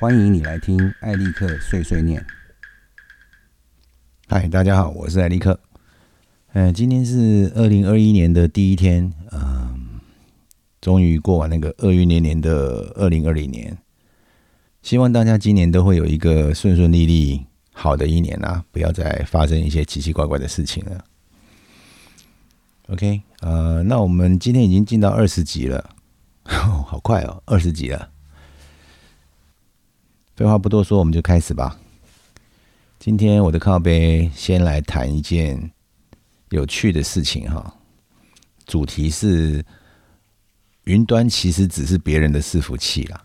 欢迎你来听艾利克碎碎念。嗨，大家好，我是艾利克。嗯，今天是二零二一年的第一天，嗯，终于过完那个厄运连年的二零二零年。希望大家今年都会有一个顺顺利利、好的一年啊！不要再发生一些奇奇怪怪的事情了。OK，呃，那我们今天已经进到二十集了，好快哦，二十集了。废话不多说，我们就开始吧。今天我的靠背先来谈一件有趣的事情哈，主题是云端其实只是别人的伺服器啦。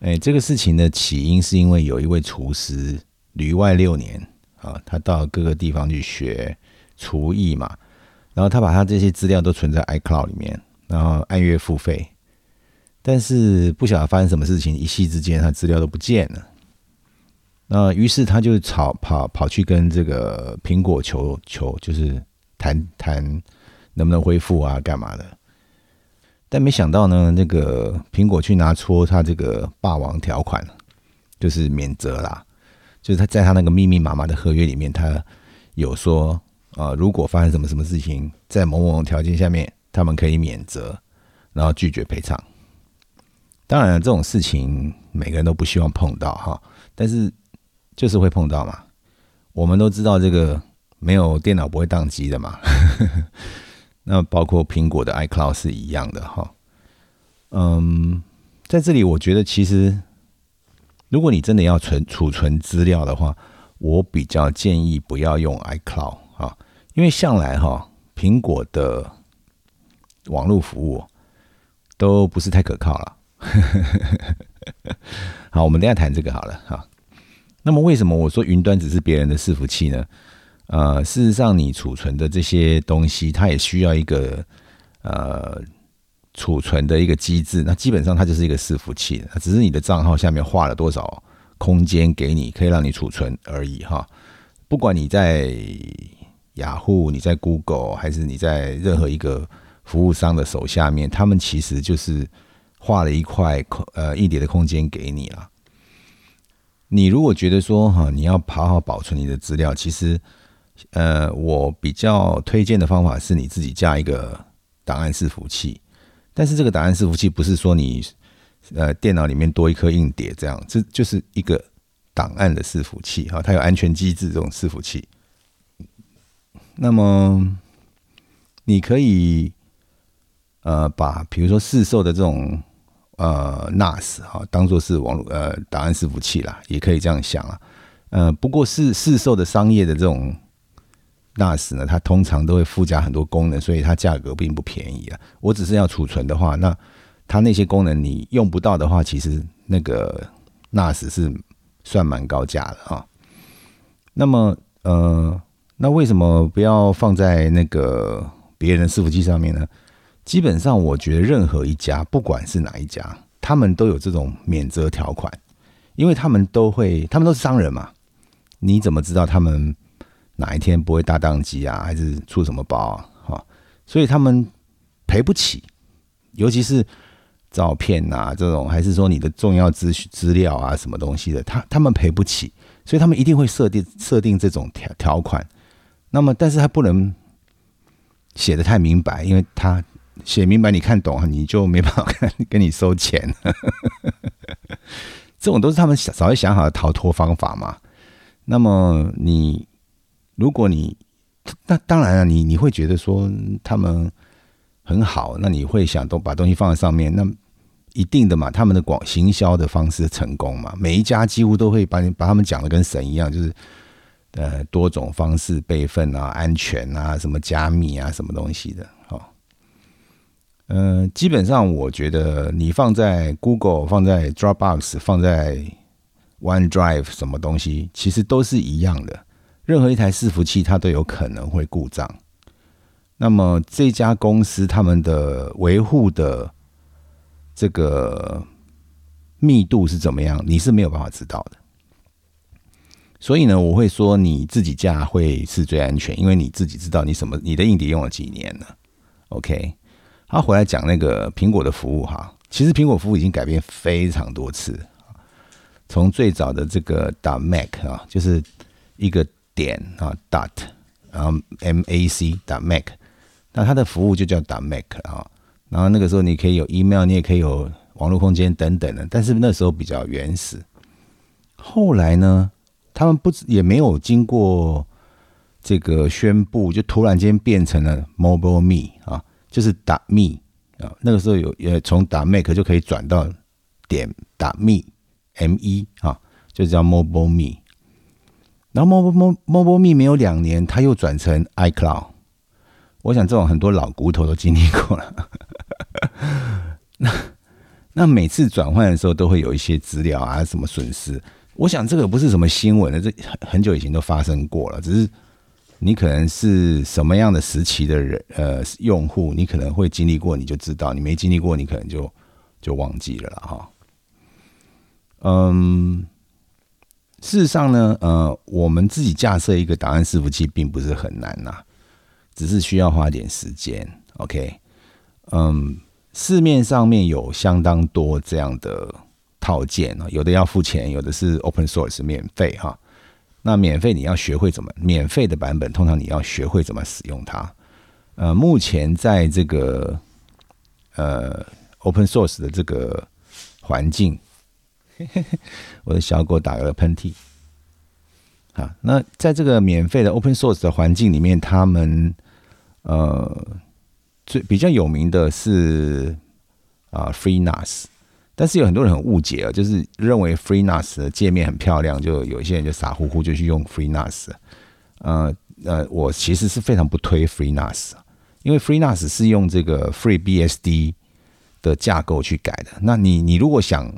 哎，这个事情的起因是因为有一位厨师旅外六年啊，他到各个地方去学厨艺嘛。然后他把他这些资料都存在 iCloud 里面，然后按月付费，但是不晓得发生什么事情，一夕之间他资料都不见了。那于是他就跑跑跑去跟这个苹果求求，就是谈谈能不能恢复啊，干嘛的？但没想到呢，那个苹果去拿出他这个霸王条款，就是免责啦，就是他在他那个密密麻麻的合约里面，他有说。啊，如果发生什么什么事情，在某某条件下面，他们可以免责，然后拒绝赔偿。当然，这种事情每个人都不希望碰到哈，但是就是会碰到嘛。我们都知道这个没有电脑不会宕机的嘛。那包括苹果的 iCloud 是一样的哈。嗯，在这里我觉得其实，如果你真的要存储存资料的话，我比较建议不要用 iCloud。因为向来哈，苹果的网络服务都不是太可靠了。好，我们等下谈这个好了哈。那么为什么我说云端只是别人的伺服器呢？呃，事实上，你储存的这些东西，它也需要一个呃储存的一个机制。那基本上它就是一个伺服器，只是你的账号下面画了多少空间给你，可以让你储存而已哈。不管你在雅虎，你在 Google 还是你在任何一个服务商的手下面，他们其实就是画了一块空呃硬碟的空间给你了。你如果觉得说哈，你要好好保存你的资料，其实呃，我比较推荐的方法是你自己加一个档案伺服器。但是这个档案伺服器不是说你呃电脑里面多一颗硬碟这样，这就是一个档案的伺服器哈，它有安全机制这种伺服器。那么，你可以呃把比如说市售的这种呃 NAS 哈当做是网络呃档案伺服器啦，也可以这样想啊。呃，不过市市售的商业的这种 NAS 呢，它通常都会附加很多功能，所以它价格并不便宜啊。我只是要储存的话，那它那些功能你用不到的话，其实那个 NAS 是算蛮高价的哈。那么呃。那为什么不要放在那个别人的伺服器上面呢？基本上，我觉得任何一家，不管是哪一家，他们都有这种免责条款，因为他们都会，他们都是商人嘛。你怎么知道他们哪一天不会大宕机啊，还是出什么包啊？哈，所以他们赔不起，尤其是照片啊这种，还是说你的重要资资料啊什么东西的，他他们赔不起，所以他们一定会设定设定这种条条款。那么，但是他不能写的太明白，因为他写明白你看懂，你就没办法跟跟你收钱。这种都是他们早就想好的逃脱方法嘛。那么你，如果你那当然了，你你会觉得说他们很好，那你会想都把东西放在上面，那一定的嘛，他们的广行销的方式成功嘛，每一家几乎都会把你把他们讲的跟神一样，就是。呃，多种方式备份啊，安全啊，什么加密啊，什么东西的，好，嗯，基本上我觉得你放在 Google、放在 Dropbox、放在 OneDrive 什么东西，其实都是一样的。任何一台伺服器它都有可能会故障。那么这家公司他们的维护的这个密度是怎么样，你是没有办法知道的。所以呢，我会说你自己架会是最安全，因为你自己知道你什么，你的硬碟用了几年了。OK，他回来讲那个苹果的服务哈，其实苹果服务已经改变非常多次。从最早的这个打 Mac 啊，就是一个点啊 dot，然后 M A C 打 Mac，那它的服务就叫打 Mac 啊。然后那个时候你可以有 email，你也可以有网络空间等等的，但是那时候比较原始。后来呢，他们不也没有经过这个宣布，就突然间变成了 Mobile Me，就是打 Me 啊。那个时候有也从打 make 就可以转到点打 Me M 一啊，就叫 Mobile Me。然后 Mobile Mobile Me 没有两年，它又转成 iCloud。我想这种很多老骨头都经历过了。那那每次转换的时候都会有一些资料啊，什么损失。我想这个不是什么新闻的，这很很久以前都发生过了。只是你可能是什么样的时期的人，呃，用户，你可能会经历过，你就知道；你没经历过，你可能就就忘记了了哈。嗯，事实上呢，呃，我们自己架设一个档案伺服器并不是很难呐，只是需要花点时间。OK，嗯。市面上面有相当多这样的套件啊，有的要付钱，有的是 open source 免费哈。那免费你要学会怎么，免费的版本通常你要学会怎么使用它。呃，目前在这个呃 open source 的这个环境，我的小狗打了喷嚏。好，那在这个免费的 open source 的环境里面，他们呃。最比较有名的是啊，FreeNAS，但是有很多人很误解啊，就是认为 FreeNAS 的界面很漂亮，就有一些人就傻乎乎就去用 FreeNAS。呃呃，我其实是非常不推 FreeNAS，因为 FreeNAS 是用这个 FreeBSD 的架构去改的。那你你如果想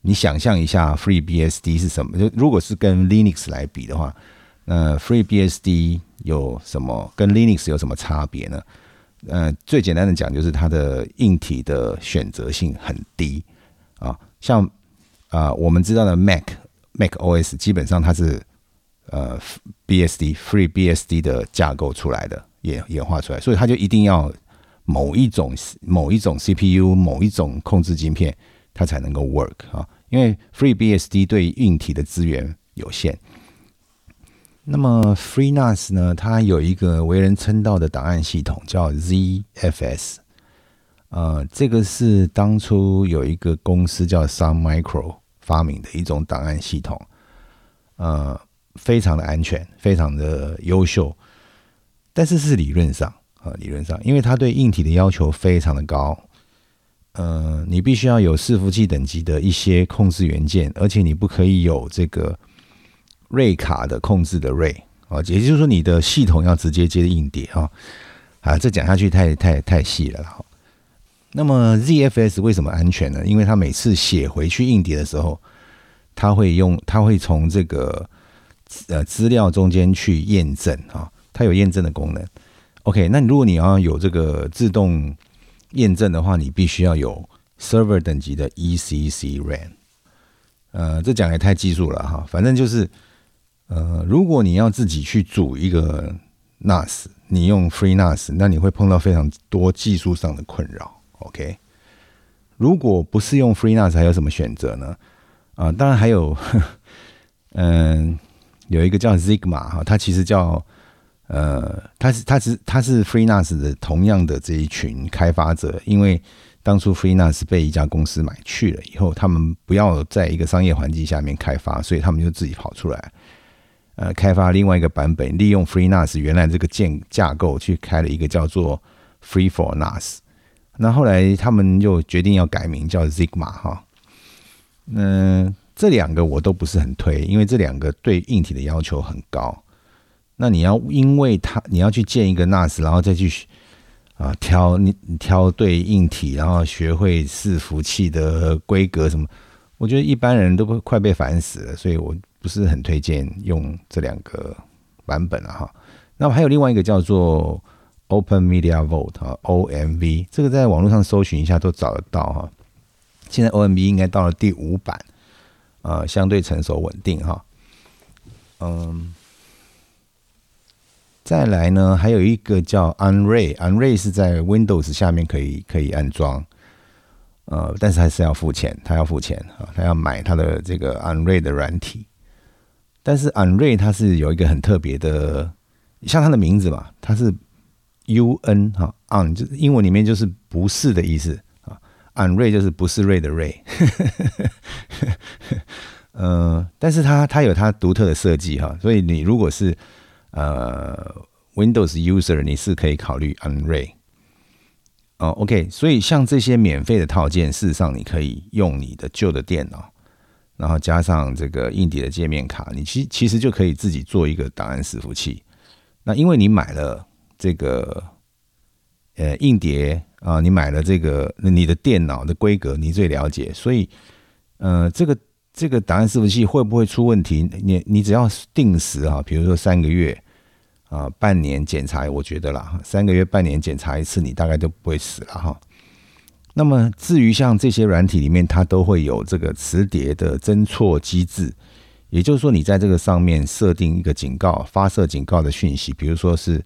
你想象一下 FreeBSD 是什么？就如果是跟 Linux 来比的话，那 FreeBSD 有什么跟 Linux 有什么差别呢？呃，最简单的讲，就是它的硬体的选择性很低啊。像啊，我们知道的 Mac Mac OS 基本上它是呃 BSD Free BSD 的架构出来的，演演化出来，所以它就一定要某一种某一种 CPU 某一种控制晶片，它才能够 work 啊。因为 Free BSD 对硬体的资源有限。那么 FreeNAS 呢？它有一个为人称道的档案系统，叫 ZFS。呃，这个是当初有一个公司叫 Sun Micro 发明的一种档案系统。呃，非常的安全，非常的优秀。但是是理论上啊，理论上，因为它对硬体的要求非常的高。呃，你必须要有伺服器等级的一些控制元件，而且你不可以有这个。瑞卡的控制的瑞啊，也就是说你的系统要直接接硬碟啊，啊，这讲下去太太太细了。那么 ZFS 为什么安全呢？因为它每次写回去硬碟的时候，它会用它会从这个呃资料中间去验证啊，它有验证的功能。OK，那如果你要有这个自动验证的话，你必须要有 server 等级的 ECC RAM。呃，这讲也太技术了哈，反正就是。呃，如果你要自己去组一个 NAS，你用 FreeNAS，那你会碰到非常多技术上的困扰。OK，如果不是用 FreeNAS，还有什么选择呢？啊，当然还有，嗯，有一个叫 Zigma 哈，它其实叫呃，它是它是它是 FreeNAS 的同样的这一群开发者，因为当初 FreeNAS 被一家公司买去了以后，他们不要在一个商业环境下面开发，所以他们就自己跑出来。呃，开发另外一个版本，利用 FreeNAS 原来这个建架构去开了一个叫做 Free for NAS，。那后来他们又决定要改名叫 Zigma 哈。嗯，这两个我都不是很推，因为这两个对硬体的要求很高。那你要因为它你要去建一个 NAS，然后再去啊挑你挑对硬体，然后学会伺服器的规格什么，我觉得一般人都快被烦死了，所以我。不是很推荐用这两个版本了哈。那么还有另外一个叫做 Open Media Vault 哈，OMV，这个在网络上搜寻一下都找得到哈。现在 OMV 应该到了第五版，呃，相对成熟稳定哈。嗯，再来呢，还有一个叫 Unray，Unray 是在 Windows 下面可以可以安装。呃，但是还是要付钱，他要付钱啊，他要买他的这个 Unray 的软体。但是 Unray 它是有一个很特别的，像它的名字嘛，它是 U N 哈 Un 就是英文里面就是不是的意思啊，Unray 就是不是瑞的瑞。呃，但是它它有它独特的设计哈，所以你如果是呃 Windows user，你是可以考虑 Unray。哦，OK，所以像这些免费的套件，事实上你可以用你的旧的电脑，然后加上这个硬碟的界面卡，你其其实就可以自己做一个档案伺服器。那因为你买了这个呃硬碟啊，你买了这个你的电脑的规格你最了解，所以呃这个这个档案伺服器会不会出问题？你你只要定时啊，比如说三个月。啊，半年检查，我觉得啦，三个月、半年检查一次，你大概都不会死了哈。那么至于像这些软体里面，它都会有这个磁碟的侦错机制，也就是说，你在这个上面设定一个警告，发射警告的讯息，比如说是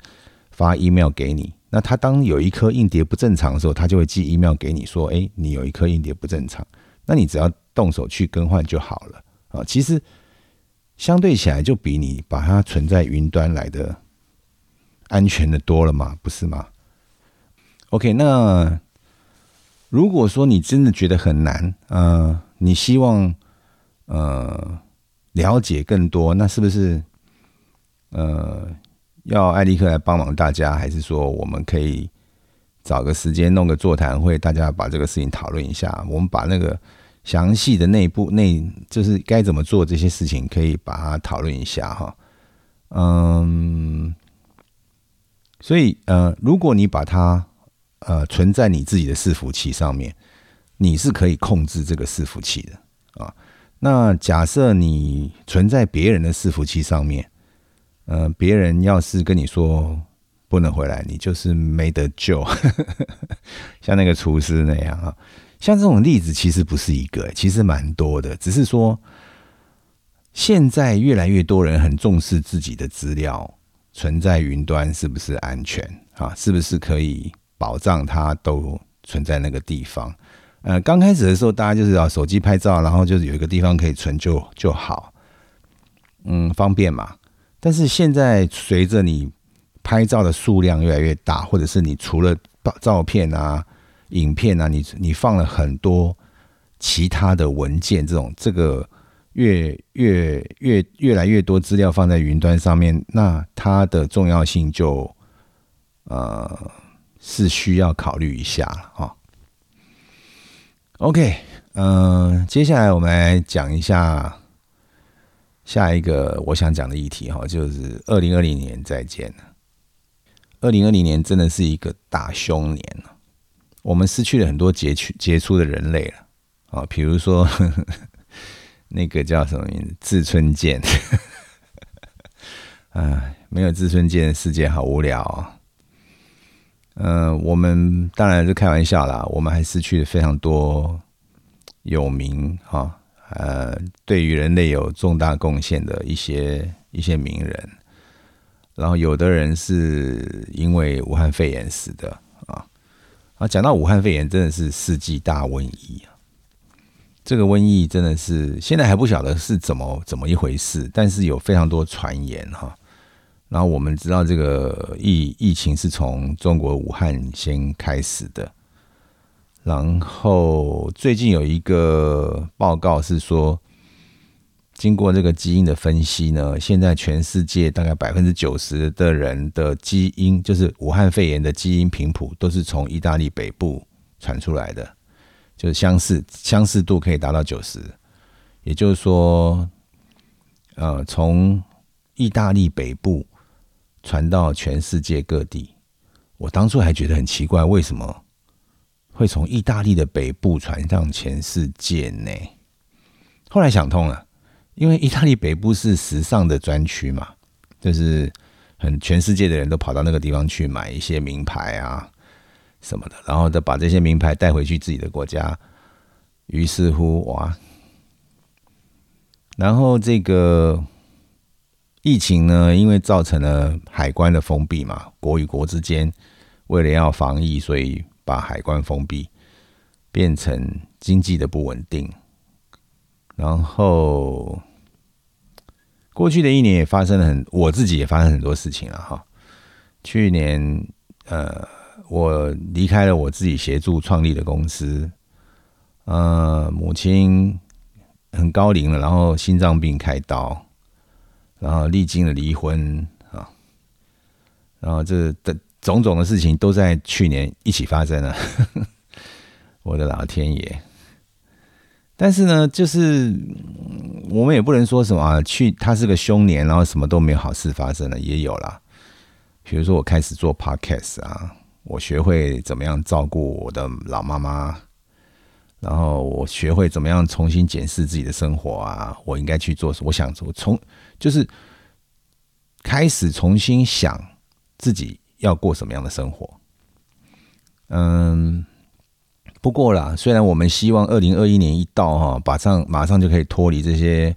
发 email 给你，那它当有一颗硬碟不正常的时候，它就会寄 email 给你说，哎，你有一颗硬碟不正常，那你只要动手去更换就好了啊。其实相对起来，就比你把它存在云端来的。安全的多了嘛，不是吗？OK，那如果说你真的觉得很难，呃，你希望呃了解更多，那是不是呃要艾利克来帮忙大家，还是说我们可以找个时间弄个座谈会，大家把这个事情讨论一下？我们把那个详细的内部内，就是该怎么做这些事情，可以把它讨论一下哈。嗯。所以，呃，如果你把它，呃，存在你自己的伺服器上面，你是可以控制这个伺服器的啊。那假设你存在别人的伺服器上面，呃，别人要是跟你说不能回来，你就是没得救。像那个厨师那样啊，像这种例子其实不是一个，其实蛮多的。只是说，现在越来越多人很重视自己的资料。存在云端是不是安全啊？是不是可以保障它都存在那个地方？呃，刚开始的时候，大家就是要手机拍照，然后就是有一个地方可以存就就好，嗯，方便嘛。但是现在随着你拍照的数量越来越大，或者是你除了照片啊、影片啊，你你放了很多其他的文件，这种这个。越越越越来越多资料放在云端上面，那它的重要性就呃是需要考虑一下了哈。OK，嗯，接下来我们来讲一下下一个我想讲的议题哈，就是二零二零年再见了。二零二零年真的是一个大凶年我们失去了很多杰出杰出的人类了啊，比如说。那个叫什么名字？志春健，哎，没有志春健的，世界好无聊啊。嗯，我们当然是开玩笑啦，我们还失去了非常多有名哈，呃，对于人类有重大贡献的一些一些名人。然后有的人是因为武汉肺炎死的啊。啊，讲到武汉肺炎，真的是世纪大瘟疫啊。这个瘟疫真的是现在还不晓得是怎么怎么一回事，但是有非常多传言哈。然后我们知道这个疫疫情是从中国武汉先开始的，然后最近有一个报告是说，经过这个基因的分析呢，现在全世界大概百分之九十的人的基因，就是武汉肺炎的基因频谱，都是从意大利北部传出来的。就是相似相似度可以达到九十，也就是说，呃，从意大利北部传到全世界各地。我当初还觉得很奇怪，为什么会从意大利的北部传向全世界呢？后来想通了，因为意大利北部是时尚的专区嘛，就是很全世界的人都跑到那个地方去买一些名牌啊。什么的，然后再把这些名牌带回去自己的国家，于是乎哇，然后这个疫情呢，因为造成了海关的封闭嘛，国与国之间为了要防疫，所以把海关封闭，变成经济的不稳定，然后过去的一年也发生了很，我自己也发生很多事情了哈。去年呃，我离开了我自己协助创立的公司，呃，母亲很高龄了，然后心脏病开刀，然后历经了离婚啊，然后这的种种的事情都在去年一起发生了。我的老天爷！但是呢，就是我们也不能说什么啊，去他是个凶年，然后什么都没有好事发生了，也有啦。比如说，我开始做 podcast 啊，我学会怎么样照顾我的老妈妈，然后我学会怎么样重新检视自己的生活啊，我应该去做什么？我想从从就是开始重新想自己要过什么样的生活，嗯。不过啦，虽然我们希望二零二一年一到哈，马上马上就可以脱离这些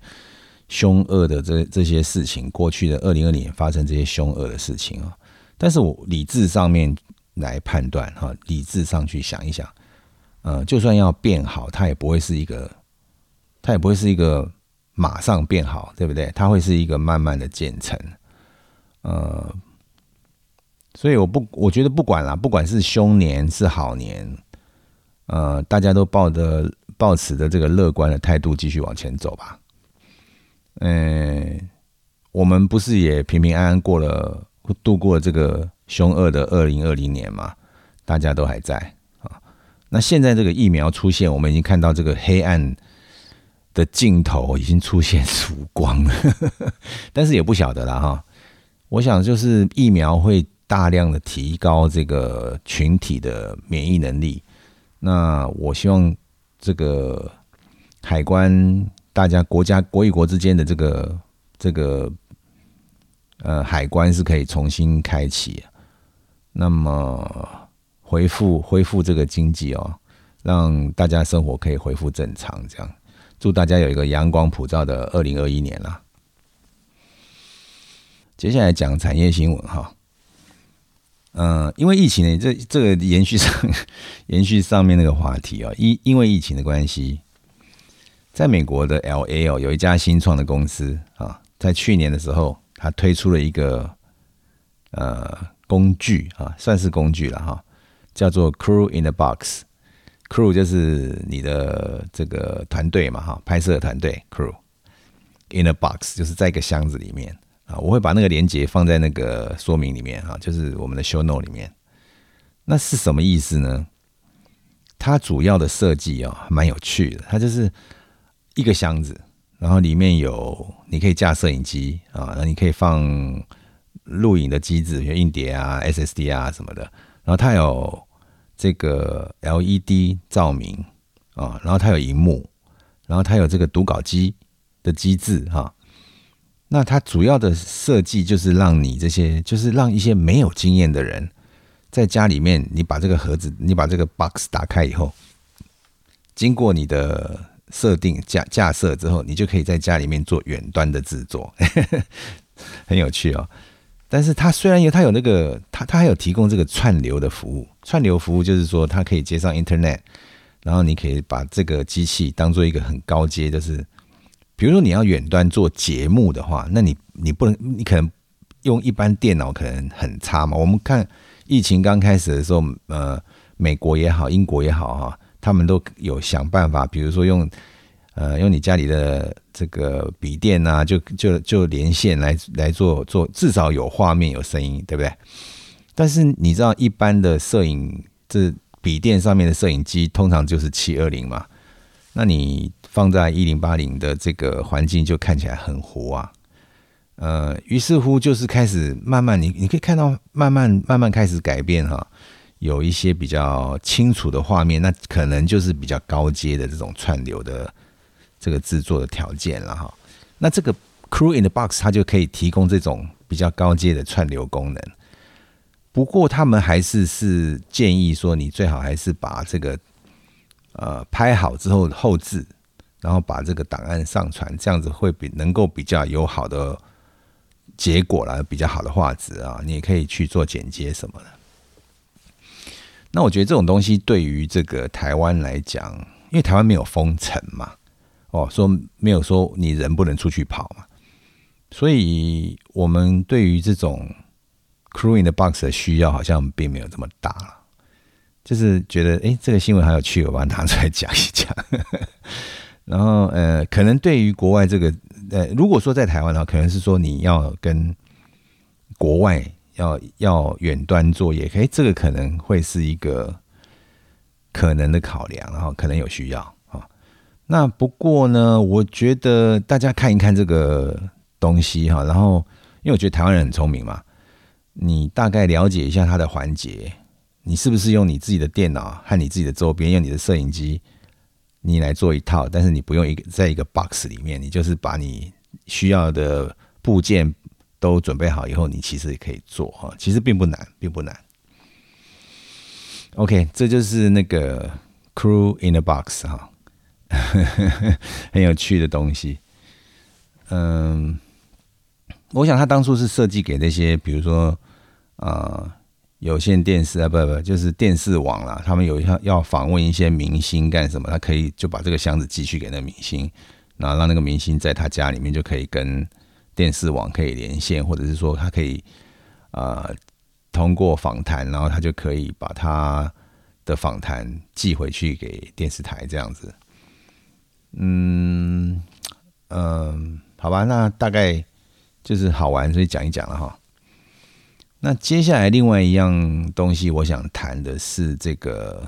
凶恶的这这些事情，过去的二零二零年发生这些凶恶的事情啊，但是我理智上面来判断哈，理智上去想一想，呃，就算要变好，它也不会是一个，它也不会是一个马上变好，对不对？它会是一个慢慢的建成，呃，所以我不，我觉得不管啦，不管是凶年是好年。呃，大家都抱着抱持的这个乐观的态度继续往前走吧。嗯，我们不是也平平安安过了度过这个凶恶的二零二零年嘛？大家都还在啊。那现在这个疫苗出现，我们已经看到这个黑暗的尽头已经出现曙光了，但是也不晓得了哈。我想就是疫苗会大量的提高这个群体的免疫能力。那我希望这个海关，大家国家国与国之间的这个这个呃海关是可以重新开启，那么恢复恢复这个经济哦，让大家生活可以恢复正常，这样祝大家有一个阳光普照的二零二一年啦。接下来讲产业新闻哈。嗯，因为疫情呢，这这个延续上 延续上面那个话题啊，因因为疫情的关系，在美国的 L A 哦，有一家新创的公司啊，在去年的时候，它推出了一个呃工具啊，算是工具了哈，叫做 Crew in the Box Crew 就是你的这个团队嘛哈，拍摄团队 Crew in a Box 就是在一个箱子里面。啊，我会把那个连接放在那个说明里面哈，就是我们的 show note 里面。那是什么意思呢？它主要的设计啊，蛮有趣的。它就是一个箱子，然后里面有你可以架摄影机啊，那你可以放录影的机子，比如硬碟啊、SSD 啊什么的。然后它有这个 LED 照明啊，然后它有荧幕，然后它有这个读稿机的机制哈。那它主要的设计就是让你这些，就是让一些没有经验的人，在家里面，你把这个盒子，你把这个 box 打开以后，经过你的设定架架设之后，你就可以在家里面做远端的制作，很有趣哦。但是它虽然有它有那个，它它还有提供这个串流的服务，串流服务就是说它可以接上 Internet，然后你可以把这个机器当做一个很高阶，就是。比如说你要远端做节目的话，那你你不能，你可能用一般电脑可能很差嘛。我们看疫情刚开始的时候，呃，美国也好，英国也好哈，他们都有想办法，比如说用呃用你家里的这个笔电啊，就就就连线来来做做，至少有画面有声音，对不对？但是你知道一般的摄影，这笔电上面的摄影机通常就是七二零嘛，那你。放在一零八零的这个环境就看起来很糊啊，呃，于是乎就是开始慢慢，你你可以看到慢慢慢慢开始改变哈，有一些比较清楚的画面，那可能就是比较高阶的这种串流的这个制作的条件了哈。那这个 Crew in the Box 它就可以提供这种比较高阶的串流功能，不过他们还是是建议说，你最好还是把这个呃拍好之后后置。然后把这个档案上传，这样子会比能够比较有好的结果啦，比较好的画质啊，你也可以去做剪接什么的。那我觉得这种东西对于这个台湾来讲，因为台湾没有封城嘛，哦，说没有说你人不能出去跑嘛，所以我们对于这种 crew in the box 的需要好像并没有这么大了。就是觉得，哎，这个新闻很有趣，我把它拿出来讲一讲。然后，呃，可能对于国外这个，呃，如果说在台湾的话，可能是说你要跟国外要要远端作业，哎，这个可能会是一个可能的考量，然后可能有需要。那不过呢，我觉得大家看一看这个东西哈，然后因为我觉得台湾人很聪明嘛，你大概了解一下它的环节。你是不是用你自己的电脑和你自己的周边，用你的摄影机，你来做一套？但是你不用一个在一个 box 里面，你就是把你需要的部件都准备好以后，你其实也可以做哈。其实并不难，并不难。OK，这就是那个 Crew in a Box 哈，很有趣的东西。嗯，我想他当初是设计给那些，比如说啊。有线电视啊，不不，就是电视网啦。他们有要要访问一些明星干什么？他可以就把这个箱子寄去给那明星，然后让那个明星在他家里面就可以跟电视网可以连线，或者是说他可以呃通过访谈，然后他就可以把他的访谈寄回去给电视台这样子。嗯嗯，好吧，那大概就是好玩，所以讲一讲了哈。那接下来另外一样东西，我想谈的是这个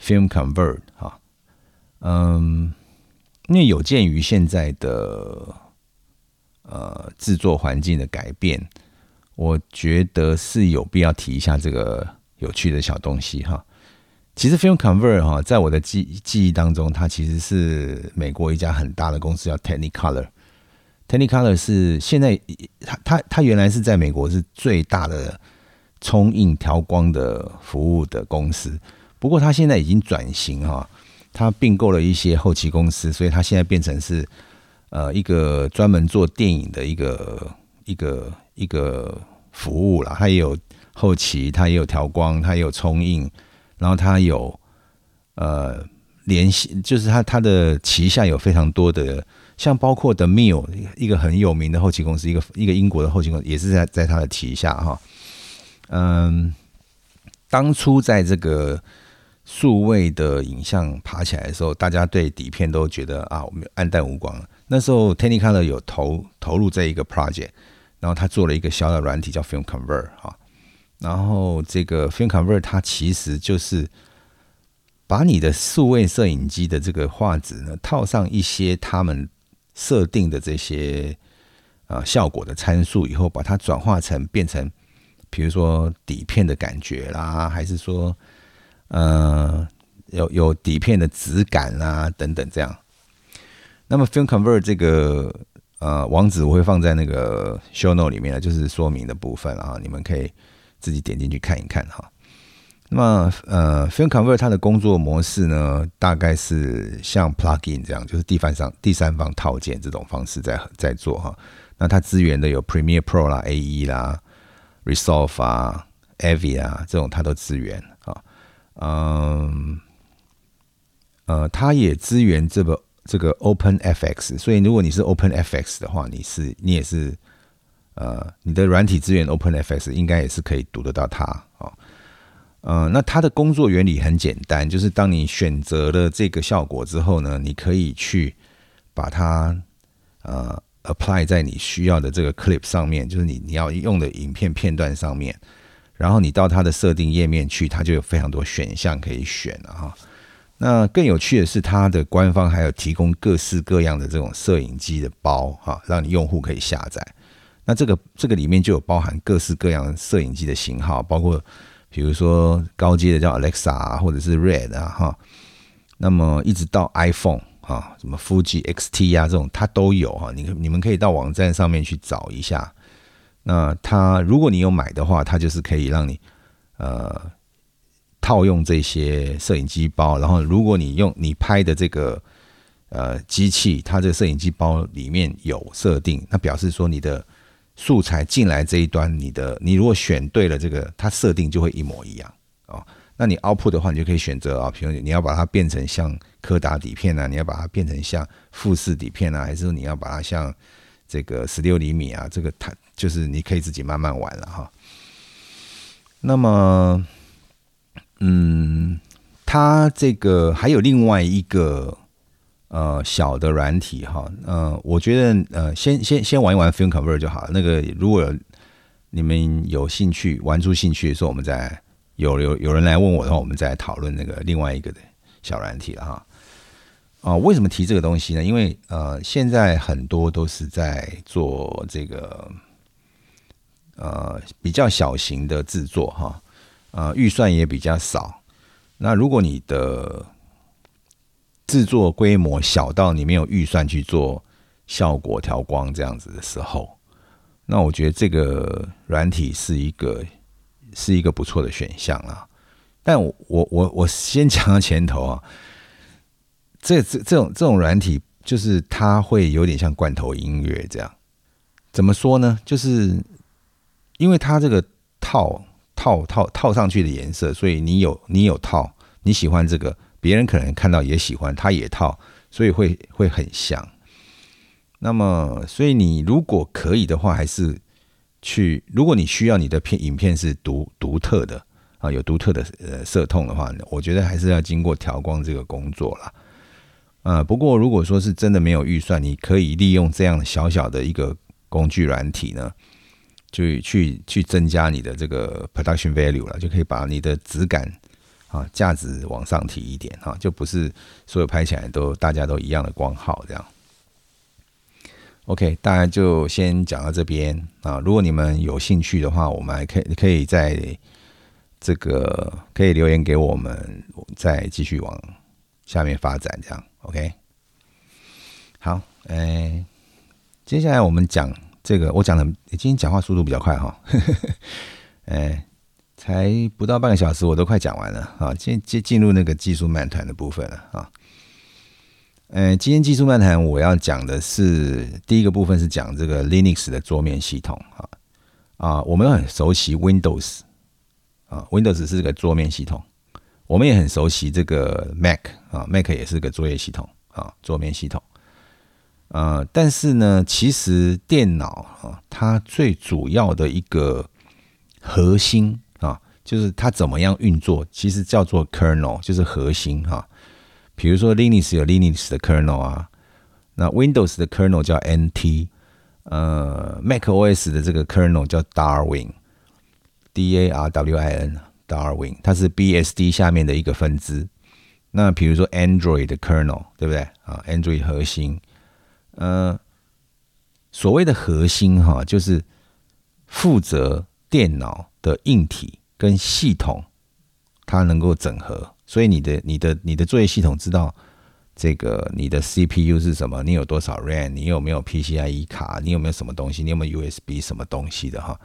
film convert 哈，嗯，因为有鉴于现在的呃制作环境的改变，我觉得是有必要提一下这个有趣的小东西哈。其实 film convert 哈，在我的记记忆当中，它其实是美国一家很大的公司叫 Technicolor。Technicolor 是现在，它它它原来是在美国是最大的冲印调光的服务的公司，不过它现在已经转型哈，它并购了一些后期公司，所以它现在变成是呃一个专门做电影的一个一个一个服务了。它也有后期，它也有调光，它也有冲印，然后它有呃联系，就是它它的旗下有非常多的。像包括 The m i l 一个很有名的后期公司，一个一个英国的后期公司，也是在在它的旗下哈。嗯，当初在这个数位的影像爬起来的时候，大家对底片都觉得啊，我们暗淡无光。那时候 Technicolor 有投投入这一个 project，然后他做了一个小的软体叫 Film Convert 哈。然后这个 Film Convert 它其实就是把你的数位摄影机的这个画质呢套上一些他们。设定的这些啊效果的参数以后，把它转化成变成，比如说底片的感觉啦，还是说呃有有底片的质感啊等等这样。那么 Film Convert 这个呃网址我会放在那个 Show Note 里面就是说明的部分啊，你们可以自己点进去看一看哈。那么，呃，Film Convert 它的工作模式呢，大概是像 Plugin 这样，就是第三方第三方套件这种方式在在做哈。那它支援的有 Premiere Pro 啦、AE 啦、Resolve 啊、Avi 啊这种，它都支援啊。嗯，呃，它也支援这个这个 OpenFX，所以如果你是 OpenFX 的话，你是你也是呃，你的软体资源 OpenFS 应该也是可以读得到它啊。呃，那它的工作原理很简单，就是当你选择了这个效果之后呢，你可以去把它呃 apply 在你需要的这个 clip 上面，就是你你要用的影片片段上面，然后你到它的设定页面去，它就有非常多选项可以选了哈。那更有趣的是，它的官方还有提供各式各样的这种摄影机的包哈，让你用户可以下载。那这个这个里面就有包含各式各样摄影机的型号，包括。比如说高阶的叫 Alexa 啊，或者是 Red 啊，哈，那么一直到 iPhone 啊，什么 Fuji XT 啊这种，它都有哈。你你们可以到网站上面去找一下。那它如果你有买的话，它就是可以让你呃套用这些摄影机包。然后如果你用你拍的这个呃机器，它这个摄影机包里面有设定，那表示说你的。素材进来这一端，你的你如果选对了这个，它设定就会一模一样哦。那你 output 的话，你就可以选择啊，比如你要把它变成像柯达底片啊，你要把它变成像富士底片啊，还是说你要把它像这个十六厘米啊，这个它就是你可以自己慢慢玩了哈。那么，嗯，它这个还有另外一个呃小的软体哈，呃，我觉得呃，先先先玩一玩 Film Convert 就好了。那个如果你们有兴趣玩出兴趣的时候，我们再。有有有人来问我的话，我们再讨论那个另外一个的小软体了哈。啊，为什么提这个东西呢？因为呃，现在很多都是在做这个呃比较小型的制作哈，呃，预算也比较少。那如果你的制作规模小到你没有预算去做效果调光这样子的时候，那我觉得这个软体是一个。是一个不错的选项啦，但我我我我先讲到前头啊，这这这种这种软体就是它会有点像罐头音乐这样，怎么说呢？就是因为它这个套套套套上去的颜色，所以你有你有套，你喜欢这个，别人可能看到也喜欢，他也套，所以会会很像。那么，所以你如果可以的话，还是。去，如果你需要你的片影片是独独特的啊，有独特的呃色痛的话，我觉得还是要经过调光这个工作啦。啊，不过如果说是真的没有预算，你可以利用这样小小的一个工具软体呢，就去去增加你的这个 production value 了，就可以把你的质感啊价值往上提一点哈，就不是所有拍起来都大家都一样的光号这样。OK，大家就先讲到这边啊。如果你们有兴趣的话，我们还可以可以在这个可以留言给我们，再继续往下面发展。这样 OK，好，哎，接下来我们讲这个，我讲的今天讲话速度比较快哈，哎，才不到半个小时，我都快讲完了啊。进进进入那个技术漫谈的部分了啊。呃，今天技术漫谈我要讲的是第一个部分是讲这个 Linux 的桌面系统啊啊，我们很熟悉 Windows 啊，Windows 是个桌面系统，我们也很熟悉这个 Mac 啊，Mac 也是个作业系统啊，桌面系统。呃，但是呢，其实电脑啊，它最主要的一个核心，就是它怎么样运作，其实叫做 Kernel，就是核心哈。比如说，Linux 有 Linux 的 kernel 啊，那 Windows 的 kernel 叫 NT，呃，MacOS 的这个 kernel 叫 Darwin，D A R W I N，Darwin，它是 BSD 下面的一个分支。那比如说 Android 的 kernel，对不对啊？Android 核心，呃，所谓的核心哈，就是负责电脑的硬体跟系统，它能够整合。所以你的你的你的作业系统知道这个你的 CPU 是什么？你有多少 RAM？你有没有 PCIe 卡？你有没有什么东西？你有没有 USB 什么东西的哈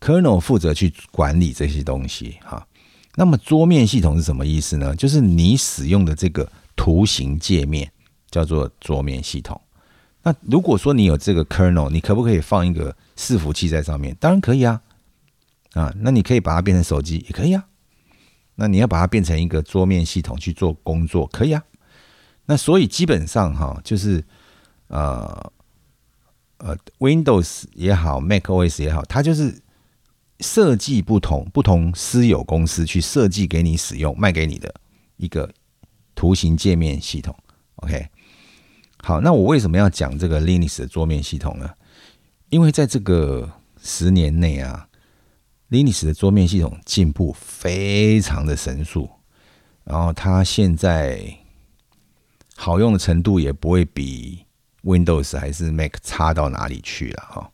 ？Kernel 负责去管理这些东西哈。那么桌面系统是什么意思呢？就是你使用的这个图形界面叫做桌面系统。那如果说你有这个 Kernel，你可不可以放一个伺服器在上面？当然可以啊啊，那你可以把它变成手机也可以啊。那你要把它变成一个桌面系统去做工作，可以啊。那所以基本上哈，就是呃呃，Windows 也好，MacOS 也好，它就是设计不同不同私有公司去设计给你使用，卖给你的一个图形界面系统。OK，好，那我为什么要讲这个 Linux 的桌面系统呢？因为在这个十年内啊。Linux 的桌面系统进步非常的神速，然后它现在好用的程度也不会比 Windows 还是 Mac 差到哪里去了哈。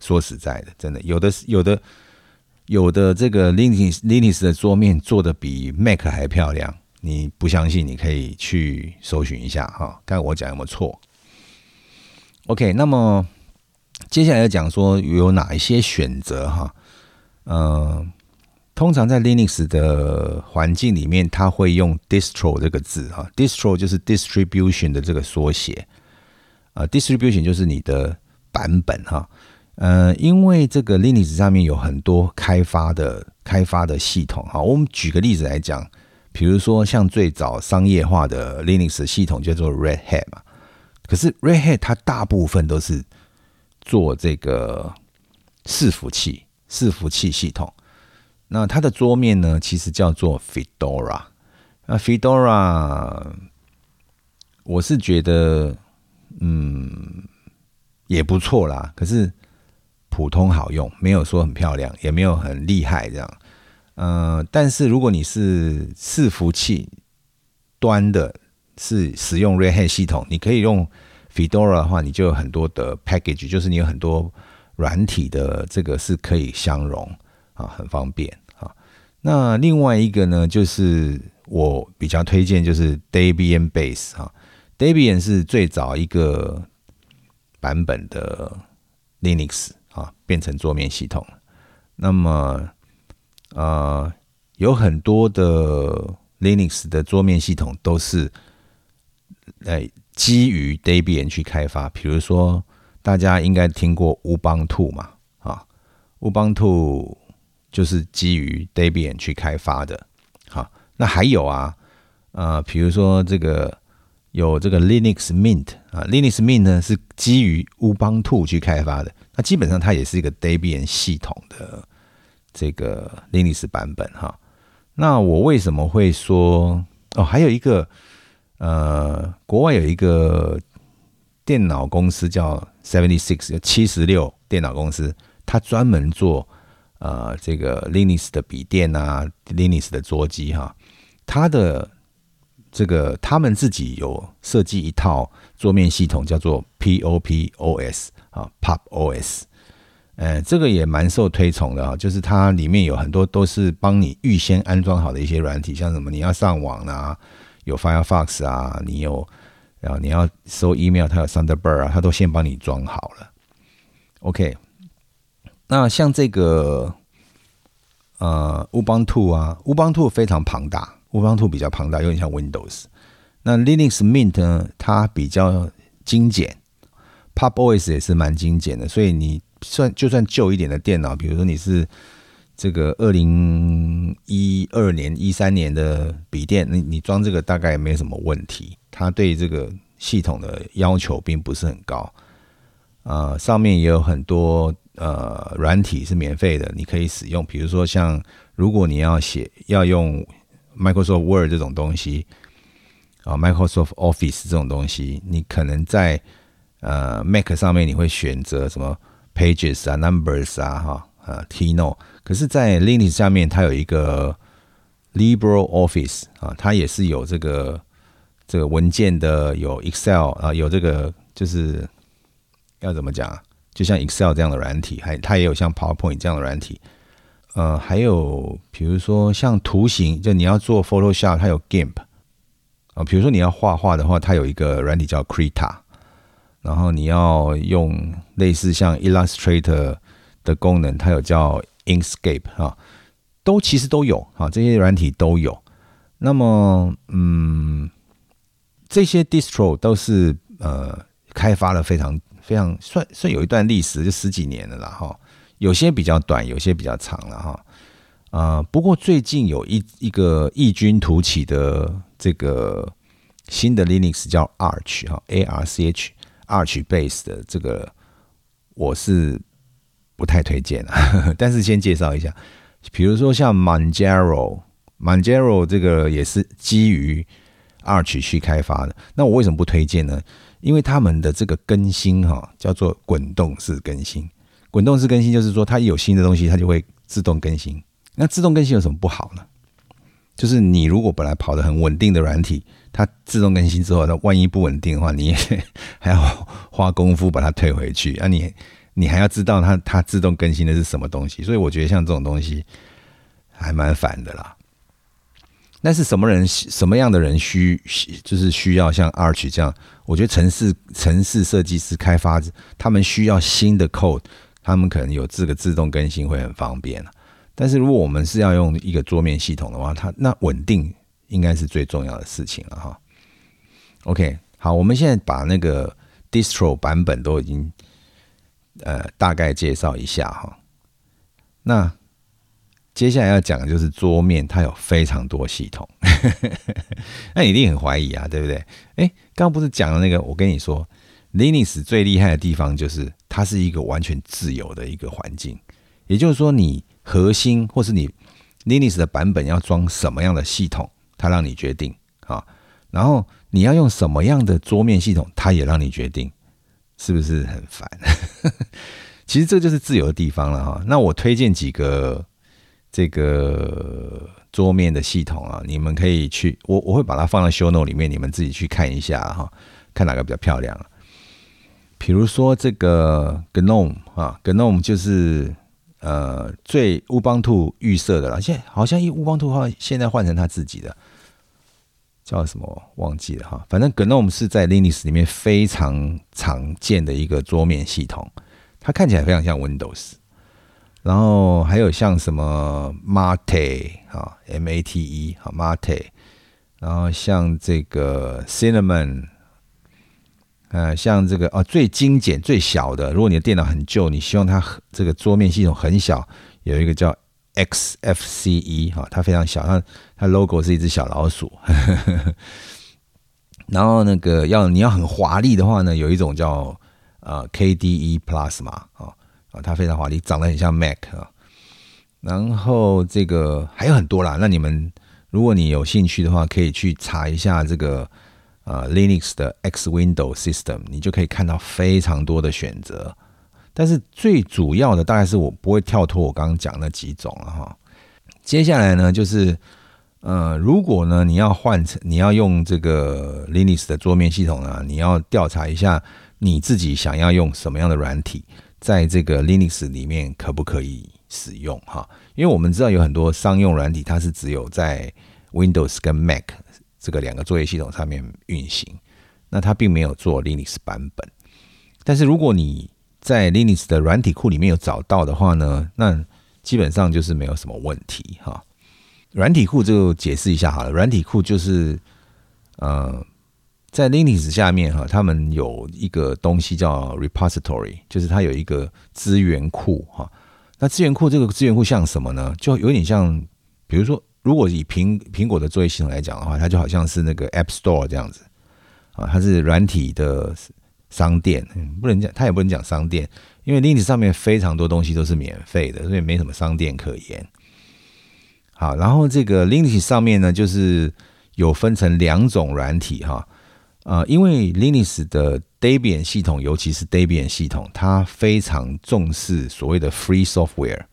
说实在的，真的有的有的有的这个 Linux Linux 的桌面做的比 Mac 还漂亮，你不相信你可以去搜寻一下哈，看我讲有没有错。OK，那么接下来要讲说有哪一些选择哈。呃，通常在 Linux 的环境里面，它会用 distro 这个字哈，distro 就是 distribution 的这个缩写啊，distribution 就是你的版本哈。呃，因为这个 Linux 上面有很多开发的开发的系统哈，我们举个例子来讲，比如说像最早商业化的 Linux 系统叫做 Red Hat 嘛，可是 Red Hat 它大部分都是做这个伺服器伺服器系统，那它的桌面呢，其实叫做 Fedora，那 Fedora 我是觉得嗯也不错啦，可是。普通好用，没有说很漂亮，也没有很厉害这样。嗯，但是如果你是伺服器端的，是使用 Red Hat 系统，你可以用 Fedora 的话，你就有很多的 package，就是你有很多软体的这个是可以相容啊，很方便啊。那另外一个呢，就是我比较推荐就是 Debian Base 啊，Debian 是最早一个版本的 Linux。啊，变成桌面系统那么，呃，有很多的 Linux 的桌面系统都是，呃，基于 Debian 去开发。比如说，大家应该听过 Ubuntu 嘛？啊，Ubuntu 就是基于 Debian 去开发的。好，那还有啊，呃，比如说这个有这个 Linux Mint 啊，Linux Mint 呢是基于 Ubuntu 去开发的。那基本上它也是一个 Debian 系统的这个 Linux 版本哈。那我为什么会说哦？还有一个呃，国外有一个电脑公司叫 Seventy Six 七十六电脑公司，它专门做呃这个 Linux 的笔电啊，Linux 的桌机哈。它的这个他们自己有设计一套桌面系统，叫做 POPOS。啊，Pop OS，呃，这个也蛮受推崇的啊，就是它里面有很多都是帮你预先安装好的一些软体，像什么你要上网啊，有 Firefox 啊，你有，然后你要收 email，它有 Thunderbird 啊，它都先帮你装好了。OK，那像这个呃，Ubuntu 啊，Ubuntu 非常庞大，Ubuntu 比较庞大，有点像 Windows。那 Linux Mint 呢，它比较精简。PopOS 也是蛮精简的，所以你算就算旧一点的电脑，比如说你是这个二零一二年、一三年的笔电，你你装这个大概没什么问题。它对这个系统的要求并不是很高，呃，上面也有很多呃软体是免费的，你可以使用。比如说像如果你要写要用 Microsoft Word 这种东西啊，Microsoft Office 这种东西，你可能在呃，Mac 上面你会选择什么 Pages 啊、Numbers 啊、哈呃，Tino，可是，在 Linux 下面它有一个 LibreOffice 啊，它也是有这个这个文件的，有 Excel 啊，有这个就是要怎么讲，就像 Excel 这样的软体，还它也有像 PowerPoint 这样的软体，呃，还有比如说像图形，就你要做 Photoshop，它有 GIMP 啊，比如说你要画画的话，它有一个软体叫 Krita。然后你要用类似像 Illustrator 的功能，它有叫 Inkscape 啊，都其实都有啊，这些软体都有。那么，嗯，这些 distro 都是呃开发了非常非常算算有一段历史，就十几年了啦哈。有些比较短，有些比较长了哈。啊，不过最近有一一个异军突起的这个新的 Linux 叫 Arch 哈，A R C H。Archbase 的这个我是不太推荐啊，但是先介绍一下，比如说像 Manjaro，Manjaro 这个也是基于 Arch 去开发的。那我为什么不推荐呢？因为他们的这个更新哈叫做滚动式更新，滚动式更新就是说它有新的东西，它就会自动更新。那自动更新有什么不好呢？就是你如果本来跑的很稳定的软体。它自动更新之后，那万一不稳定的话，你也 还要花功夫把它退回去啊！你你还要知道它它自动更新的是什么东西，所以我觉得像这种东西还蛮烦的啦。但是什么人什么样的人需就是需要像 Arch 这样？我觉得城市城市设计师开发他们需要新的 code，他们可能有这个自动更新会很方便但是如果我们是要用一个桌面系统的话，它那稳定。应该是最重要的事情了哈。OK，好，我们现在把那个 distro 版本都已经呃大概介绍一下哈。那接下来要讲的就是桌面，它有非常多系统，那一定很怀疑啊，对不对？哎，刚刚不是讲了那个？我跟你说，Linux 最厉害的地方就是它是一个完全自由的一个环境，也就是说，你核心或是你 Linux 的版本要装什么样的系统，它让你决定啊。然后你要用什么样的桌面系统，它也让你决定，是不是很烦？其实这就是自由的地方了哈。那我推荐几个这个桌面的系统啊，你们可以去，我我会把它放在 ShowNo 里面，你们自己去看一下哈，看哪个比较漂亮。比如说这个 GNOME 啊，GNOME 就是呃最乌邦兔预设的了，现在好像一乌邦兔的话，现在换成他自己的叫什么忘记了哈，反正 GNOME 是在 Linux 里面非常常见的一个桌面系统。它看起来非常像 Windows，然后还有像什么 Mate 啊，M A T E 啊，Mate，然后像这个 Cinnamon，呃，像这个哦，最精简最小的，如果你的电脑很旧，你希望它这个桌面系统很小，有一个叫 X F C E 哈，它非常小，它它 logo 是一只小老鼠。然后那个要你要很华丽的话呢，有一种叫呃，KDE Plus 嘛，啊啊，它非常华丽，长得很像 Mac 啊。然后这个还有很多啦，那你们如果你有兴趣的话，可以去查一下这个呃 Linux 的 X Window System，你就可以看到非常多的选择。但是最主要的大概是我不会跳脱我刚刚讲那几种了哈。接下来呢，就是呃，如果呢你要换成你要用这个 Linux 的桌面系统呢，你要调查一下。你自己想要用什么样的软体，在这个 Linux 里面可不可以使用哈？因为我们知道有很多商用软体，它是只有在 Windows 跟 Mac 这个两个作业系统上面运行，那它并没有做 Linux 版本。但是如果你在 Linux 的软体库里面有找到的话呢，那基本上就是没有什么问题哈。软体库就解释一下好了，软体库就是呃。在 Linux 下面哈，他们有一个东西叫 repository，就是它有一个资源库哈。那资源库这个资源库像什么呢？就有点像，比如说，如果以苹苹果的作业系统来讲的话，它就好像是那个 App Store 这样子啊，它是软体的商店，不能讲，它也不能讲商店，因为 Linux 上面非常多东西都是免费的，所以没什么商店可言。好，然后这个 Linux 上面呢，就是有分成两种软体哈。啊，因为 Linux 的 Debian 系统，尤其是 Debian 系统，它非常重视所谓的 Free Software。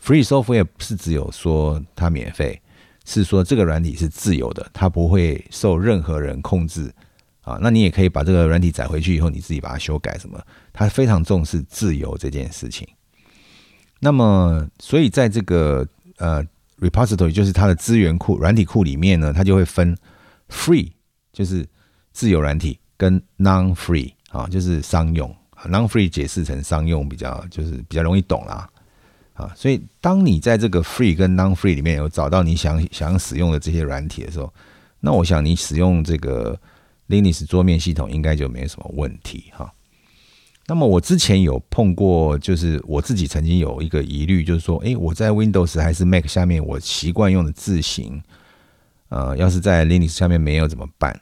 Free Software 不是只有说它免费，是说这个软体是自由的，它不会受任何人控制。啊，那你也可以把这个软体载回去以后，你自己把它修改什么。它非常重视自由这件事情。那么，所以在这个呃 Repository，就是它的资源库、软体库里面呢，它就会分 Free，就是。自由软体跟 non-free 啊，就是商用。non-free 解释成商用比较就是比较容易懂啦。啊，所以当你在这个 free 跟 non-free 里面有找到你想想使用的这些软体的时候，那我想你使用这个 Linux 桌面系统应该就没什么问题哈。那么我之前有碰过，就是我自己曾经有一个疑虑，就是说，诶，我在 Windows 还是 Mac 下面，我习惯用的字型，呃，要是在 Linux 下面没有怎么办？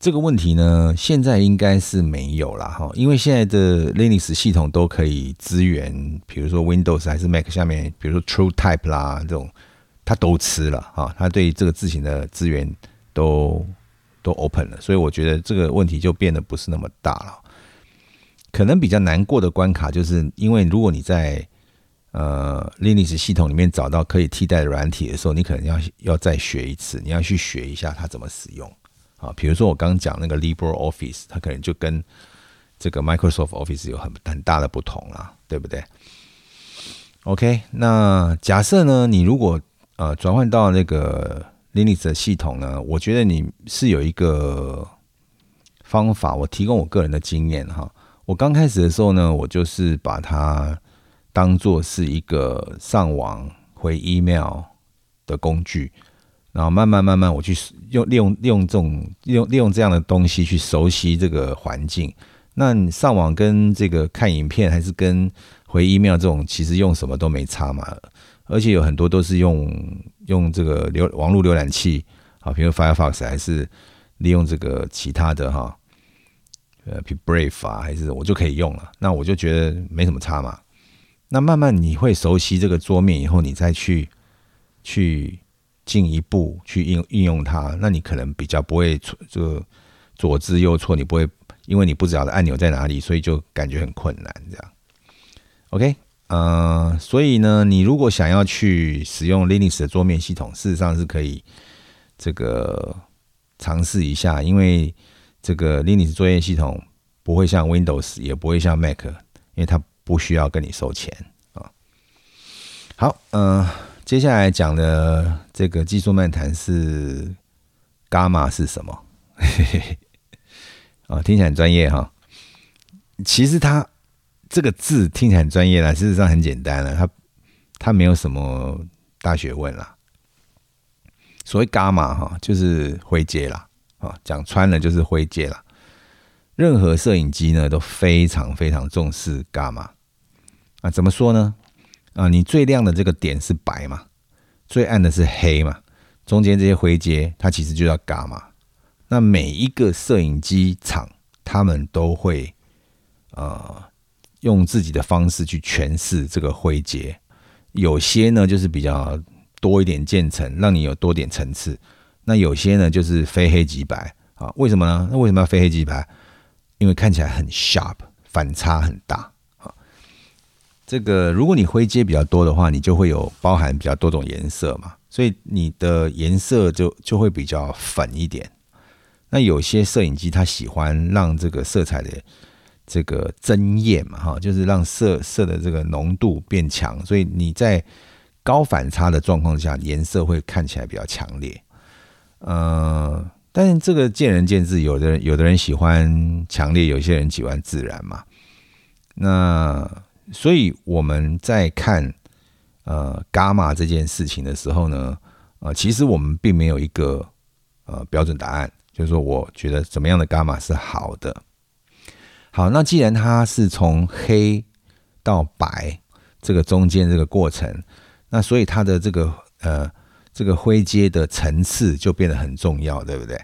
这个问题呢，现在应该是没有了哈，因为现在的 Linux 系统都可以支援，比如说 Windows 还是 Mac 下面，比如说 TrueType 啦这种，它都吃了哈，它对这个字型的资源都都 open 了，所以我觉得这个问题就变得不是那么大了。可能比较难过的关卡，就是因为如果你在呃 Linux 系统里面找到可以替代的软体的时候，你可能要要再学一次，你要去学一下它怎么使用。啊，比如说我刚刚讲那个 LibreOffice，它可能就跟这个 Microsoft Office 有很很大的不同啦，对不对？OK，那假设呢，你如果呃转换到那个 Linux 的系统呢，我觉得你是有一个方法，我提供我个人的经验哈。我刚开始的时候呢，我就是把它当做是一个上网回 email 的工具。然后慢慢慢慢，我去用利用利用这种利用利用这样的东西去熟悉这个环境，那你上网跟这个看影片，还是跟回 email 这种，其实用什么都没差嘛。而且有很多都是用用这个浏网络浏览器啊，比如 Firefox，还是利用这个其他的哈，呃，比 Brave 啊，还是我就可以用了。那我就觉得没什么差嘛。那慢慢你会熟悉这个桌面以后，你再去去进一步去应应用它，那你可能比较不会错，这个左支右错，你不会因为你不知道的按钮在哪里，所以就感觉很困难这样。OK。呃，所以呢，你如果想要去使用 Linux 的桌面系统，事实上是可以这个尝试一下，因为这个 Linux 作业系统不会像 Windows，也不会像 Mac，因为它不需要跟你收钱啊。好，嗯，接下来讲的这个技术漫谈是 Gamma 是什么？啊，听起来很专业哈。其实它。这个字听起来很专业啦，事实上很简单了，它它没有什么大学问啦。所谓伽马哈，就是灰阶啦，啊，讲穿了就是灰阶啦。任何摄影机呢都非常非常重视伽马啊，怎么说呢？啊，你最亮的这个点是白嘛，最暗的是黑嘛，中间这些灰阶它其实就叫伽马。那每一个摄影机厂，他们都会呃。用自己的方式去诠释这个灰阶，有些呢就是比较多一点渐层，让你有多点层次；那有些呢就是非黑即白啊。为什么呢？那为什么要非黑即白？因为看起来很 sharp，反差很大啊。这个如果你灰阶比较多的话，你就会有包含比较多种颜色嘛，所以你的颜色就就会比较粉一点。那有些摄影机它喜欢让这个色彩的。这个增艳嘛，哈，就是让色色的这个浓度变强，所以你在高反差的状况下，颜色会看起来比较强烈。呃，但是这个见仁见智，有的人有的人喜欢强烈，有些人喜欢自然嘛。那所以我们在看呃伽马这件事情的时候呢，呃，其实我们并没有一个呃标准答案，就是说我觉得怎么样的伽马是好的。好，那既然它是从黑到白这个中间这个过程，那所以它的这个呃这个灰阶的层次就变得很重要，对不对？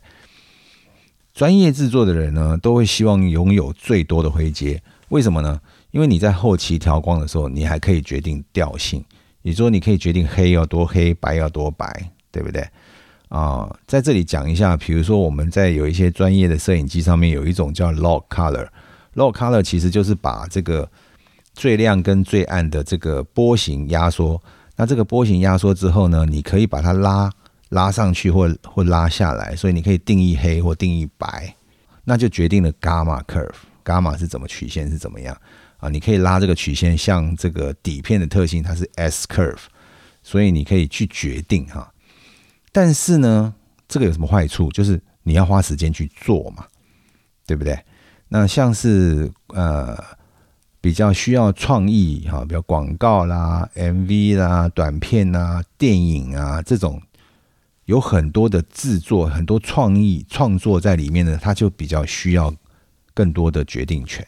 专业制作的人呢，都会希望拥有最多的灰阶，为什么呢？因为你在后期调光的时候，你还可以决定调性，你说你可以决定黑要多黑，白要多白，对不对？啊，在这里讲一下，比如说我们在有一些专业的摄影机上面有一种叫 log color。Low color 其实就是把这个最亮跟最暗的这个波形压缩。那这个波形压缩之后呢，你可以把它拉拉上去或或拉下来，所以你可以定义黑或定义白，那就决定了 gamma curve。gamma 是怎么曲线是怎么样啊？你可以拉这个曲线，像这个底片的特性，它是 S curve，所以你可以去决定哈。但是呢，这个有什么坏处？就是你要花时间去做嘛，对不对？那像是呃比较需要创意哈，比如广告啦、MV 啦、短片啊、电影啊这种，有很多的制作、很多创意创作在里面呢，它就比较需要更多的决定权。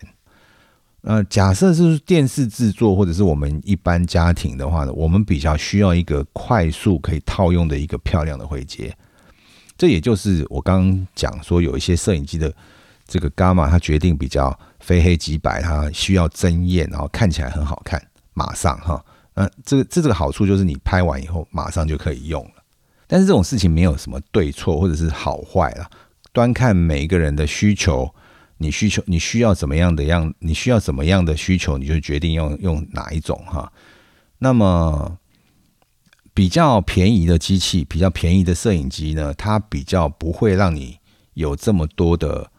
呃，假设是电视制作或者是我们一般家庭的话呢，我们比较需要一个快速可以套用的一个漂亮的灰阶。这也就是我刚刚讲说有一些摄影机的。这个伽马它决定比较非黑即白，它需要增艳，然后看起来很好看，马上哈，嗯，这个这这个好处就是你拍完以后马上就可以用了。但是这种事情没有什么对错或者是好坏了，端看每一个人的需求，你需求你需要怎么样的样，你需要怎么样的需求，你就决定用用哪一种哈。那么比较便宜的机器，比较便宜的摄影机呢，它比较不会让你有这么多的。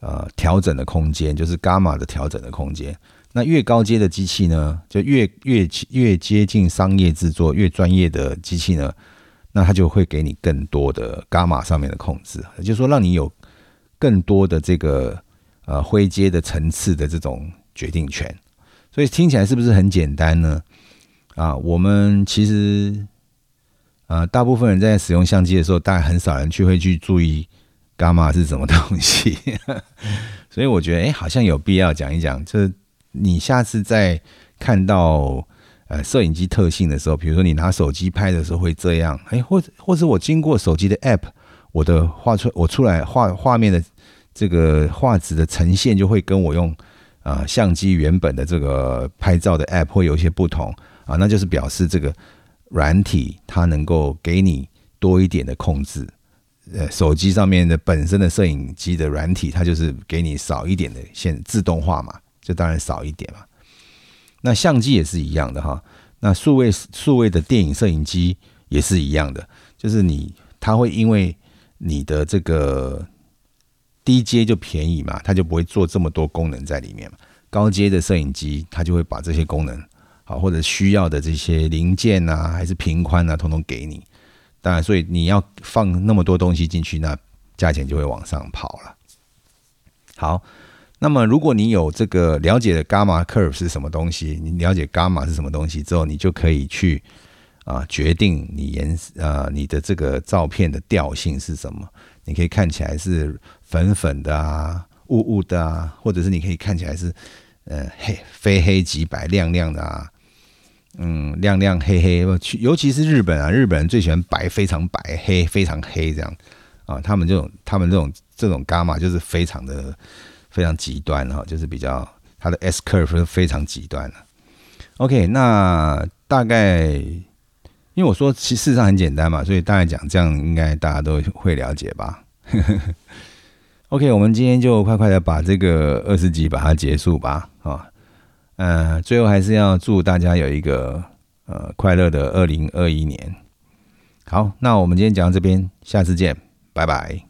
呃，调整的空间就是伽马的调整的空间。那越高阶的机器呢，就越越越接近商业制作、越专业的机器呢，那它就会给你更多的伽马上面的控制，也就是说，让你有更多的这个呃灰阶的层次的这种决定权。所以听起来是不是很简单呢？啊，我们其实呃，大部分人在使用相机的时候，大概很少人去会去注意。伽马是什么东西？所以我觉得，哎，好像有必要讲一讲。这你下次在看到呃摄影机特性的时候，比如说你拿手机拍的时候会这样，哎，或者或者我经过手机的 App，我的画出我出来画画面的这个画质的呈现就会跟我用啊相机原本的这个拍照的 App 会有一些不同啊，那就是表示这个软体它能够给你多一点的控制。呃，手机上面的本身的摄影机的软体，它就是给你少一点的线自动化嘛，就当然少一点嘛。那相机也是一样的哈，那数位数位的电影摄影机也是一样的，就是你它会因为你的这个低阶就便宜嘛，它就不会做这么多功能在里面嘛。高阶的摄影机，它就会把这些功能好或者需要的这些零件啊，还是平宽啊，统统给你。当然，所以你要放那么多东西进去，那价钱就会往上跑了。好，那么如果你有这个了解的伽马 curve 是什么东西，你了解伽马是什么东西之后，你就可以去啊决定你颜呃你的这个照片的调性是什么。你可以看起来是粉粉的啊、雾雾的啊，或者是你可以看起来是呃黑非黑即白、亮亮的啊。嗯，亮亮黑黑，尤其是日本啊，日本人最喜欢白，非常白，黑非常黑这样啊。他们这种，他们这种这种伽马就是非常的非常极端哈，就是比较它的 S curve 是非常极端的。OK，那大概因为我说其实事实上很简单嘛，所以大概讲这样应该大家都会了解吧。OK，我们今天就快快的把这个二十集把它结束吧。呃，最后还是要祝大家有一个呃快乐的二零二一年。好，那我们今天讲到这边，下次见，拜拜。